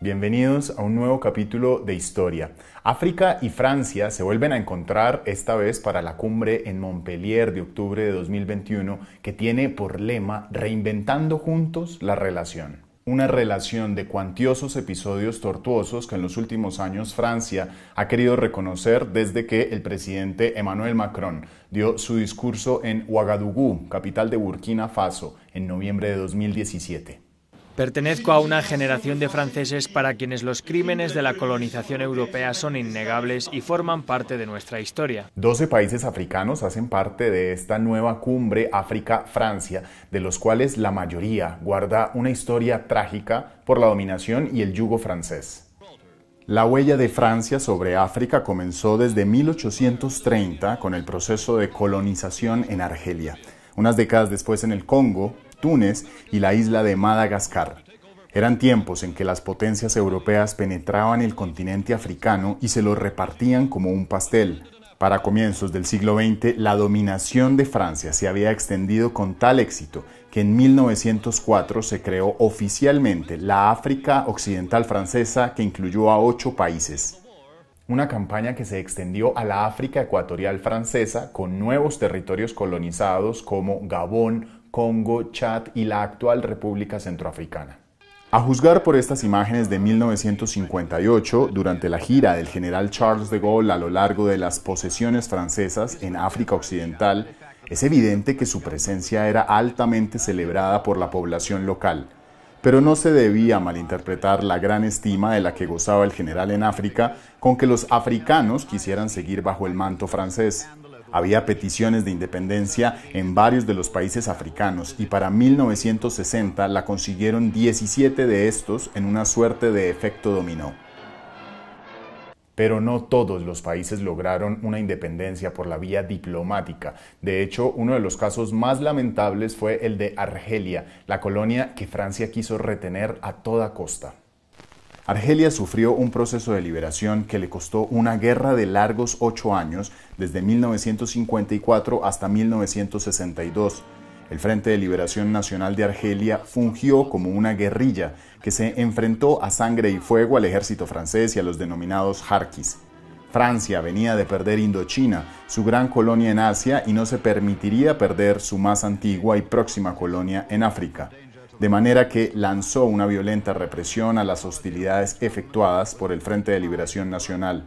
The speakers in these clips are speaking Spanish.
Bienvenidos a un nuevo capítulo de Historia. África y Francia se vuelven a encontrar esta vez para la cumbre en Montpellier de octubre de 2021 que tiene por lema Reinventando juntos la relación una relación de cuantiosos episodios tortuosos que en los últimos años Francia ha querido reconocer desde que el presidente Emmanuel Macron dio su discurso en Ouagadougou, capital de Burkina Faso, en noviembre de 2017. Pertenezco a una generación de franceses para quienes los crímenes de la colonización europea son innegables y forman parte de nuestra historia. Doce países africanos hacen parte de esta nueva cumbre África-Francia, de los cuales la mayoría guarda una historia trágica por la dominación y el yugo francés. La huella de Francia sobre África comenzó desde 1830 con el proceso de colonización en Argelia. Unas décadas después en el Congo, Túnez y la isla de Madagascar. Eran tiempos en que las potencias europeas penetraban el continente africano y se lo repartían como un pastel. Para comienzos del siglo XX, la dominación de Francia se había extendido con tal éxito que en 1904 se creó oficialmente la África Occidental Francesa que incluyó a ocho países. Una campaña que se extendió a la África Ecuatorial Francesa con nuevos territorios colonizados como Gabón, Congo, Chad y la actual República Centroafricana. A juzgar por estas imágenes de 1958, durante la gira del general Charles de Gaulle a lo largo de las posesiones francesas en África Occidental, es evidente que su presencia era altamente celebrada por la población local, pero no se debía malinterpretar la gran estima de la que gozaba el general en África con que los africanos quisieran seguir bajo el manto francés. Había peticiones de independencia en varios de los países africanos y para 1960 la consiguieron 17 de estos en una suerte de efecto dominó. Pero no todos los países lograron una independencia por la vía diplomática. De hecho, uno de los casos más lamentables fue el de Argelia, la colonia que Francia quiso retener a toda costa. Argelia sufrió un proceso de liberación que le costó una guerra de largos ocho años, desde 1954 hasta 1962. El Frente de Liberación Nacional de Argelia fungió como una guerrilla que se enfrentó a sangre y fuego al ejército francés y a los denominados Harkis. Francia venía de perder Indochina, su gran colonia en Asia, y no se permitiría perder su más antigua y próxima colonia en África de manera que lanzó una violenta represión a las hostilidades efectuadas por el Frente de Liberación Nacional.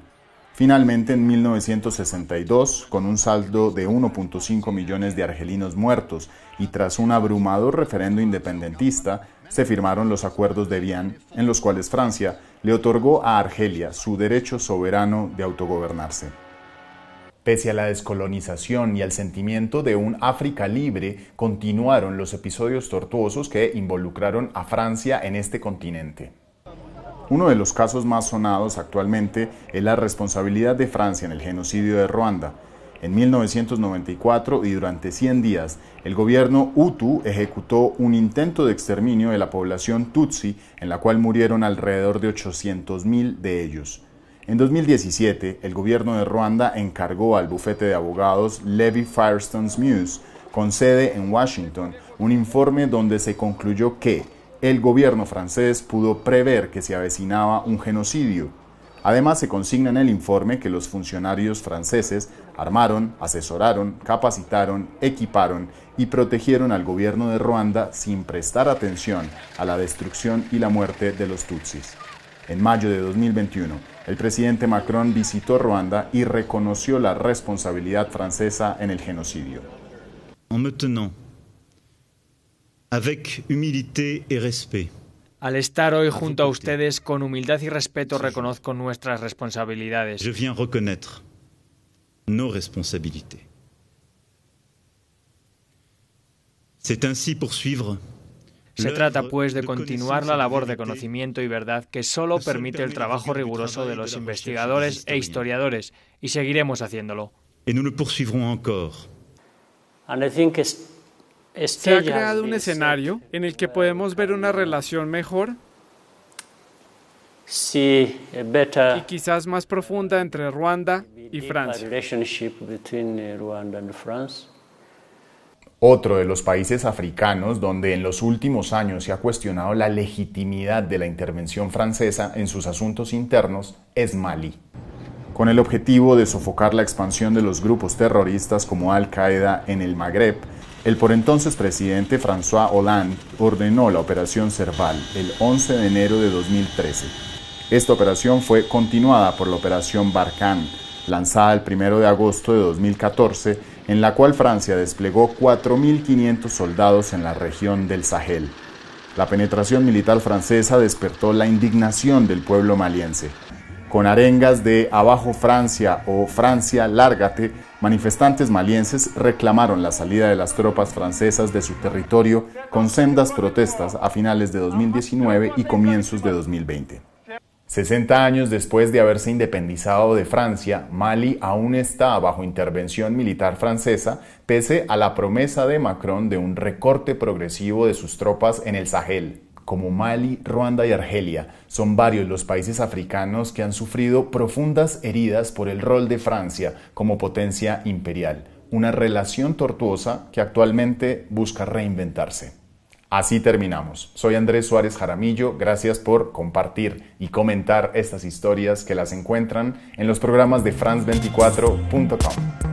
Finalmente, en 1962, con un saldo de 1.5 millones de argelinos muertos y tras un abrumador referendo independentista, se firmaron los acuerdos de Vienne, en los cuales Francia le otorgó a Argelia su derecho soberano de autogobernarse. Pese a la descolonización y al sentimiento de un África libre, continuaron los episodios tortuosos que involucraron a Francia en este continente. Uno de los casos más sonados actualmente es la responsabilidad de Francia en el genocidio de Ruanda. En 1994 y durante 100 días, el gobierno Hutu ejecutó un intento de exterminio de la población Tutsi, en la cual murieron alrededor de 800.000 de ellos. En 2017, el gobierno de Ruanda encargó al bufete de abogados Levi Firestone's Muse, con sede en Washington, un informe donde se concluyó que el gobierno francés pudo prever que se avecinaba un genocidio. Además, se consigna en el informe que los funcionarios franceses armaron, asesoraron, capacitaron, equiparon y protegieron al gobierno de Ruanda sin prestar atención a la destrucción y la muerte de los Tutsis. En mayo de 2021, el presidente Macron visitó Ruanda y reconoció la responsabilidad francesa en el genocidio. En me tenant avec humilité et respect. Al estar hoy junto a ustedes con humildad y respeto reconozco nuestras responsabilidades. Je viens reconnaître nos responsabilités. C'est ainsi poursuivre se trata, pues, de continuar la labor de conocimiento y verdad que solo permite el trabajo riguroso de los investigadores e historiadores, y seguiremos haciéndolo. ¿Se ha creado un escenario en el que podemos ver una relación mejor y quizás más profunda entre Ruanda y Francia? Otro de los países africanos donde en los últimos años se ha cuestionado la legitimidad de la intervención francesa en sus asuntos internos es Mali. Con el objetivo de sofocar la expansión de los grupos terroristas como Al-Qaeda en el Magreb, el por entonces presidente François Hollande ordenó la Operación Serval el 11 de enero de 2013. Esta operación fue continuada por la Operación Barkhane, lanzada el 1 de agosto de 2014 en la cual Francia desplegó 4.500 soldados en la región del Sahel. La penetración militar francesa despertó la indignación del pueblo maliense. Con arengas de Abajo Francia o Francia, lárgate, manifestantes malienses reclamaron la salida de las tropas francesas de su territorio con sendas protestas a finales de 2019 y comienzos de 2020. 60 años después de haberse independizado de Francia, Mali aún está bajo intervención militar francesa, pese a la promesa de Macron de un recorte progresivo de sus tropas en el Sahel. Como Mali, Ruanda y Argelia, son varios los países africanos que han sufrido profundas heridas por el rol de Francia como potencia imperial, una relación tortuosa que actualmente busca reinventarse. Así terminamos. Soy Andrés Suárez Jaramillo. Gracias por compartir y comentar estas historias que las encuentran en los programas de france24.com.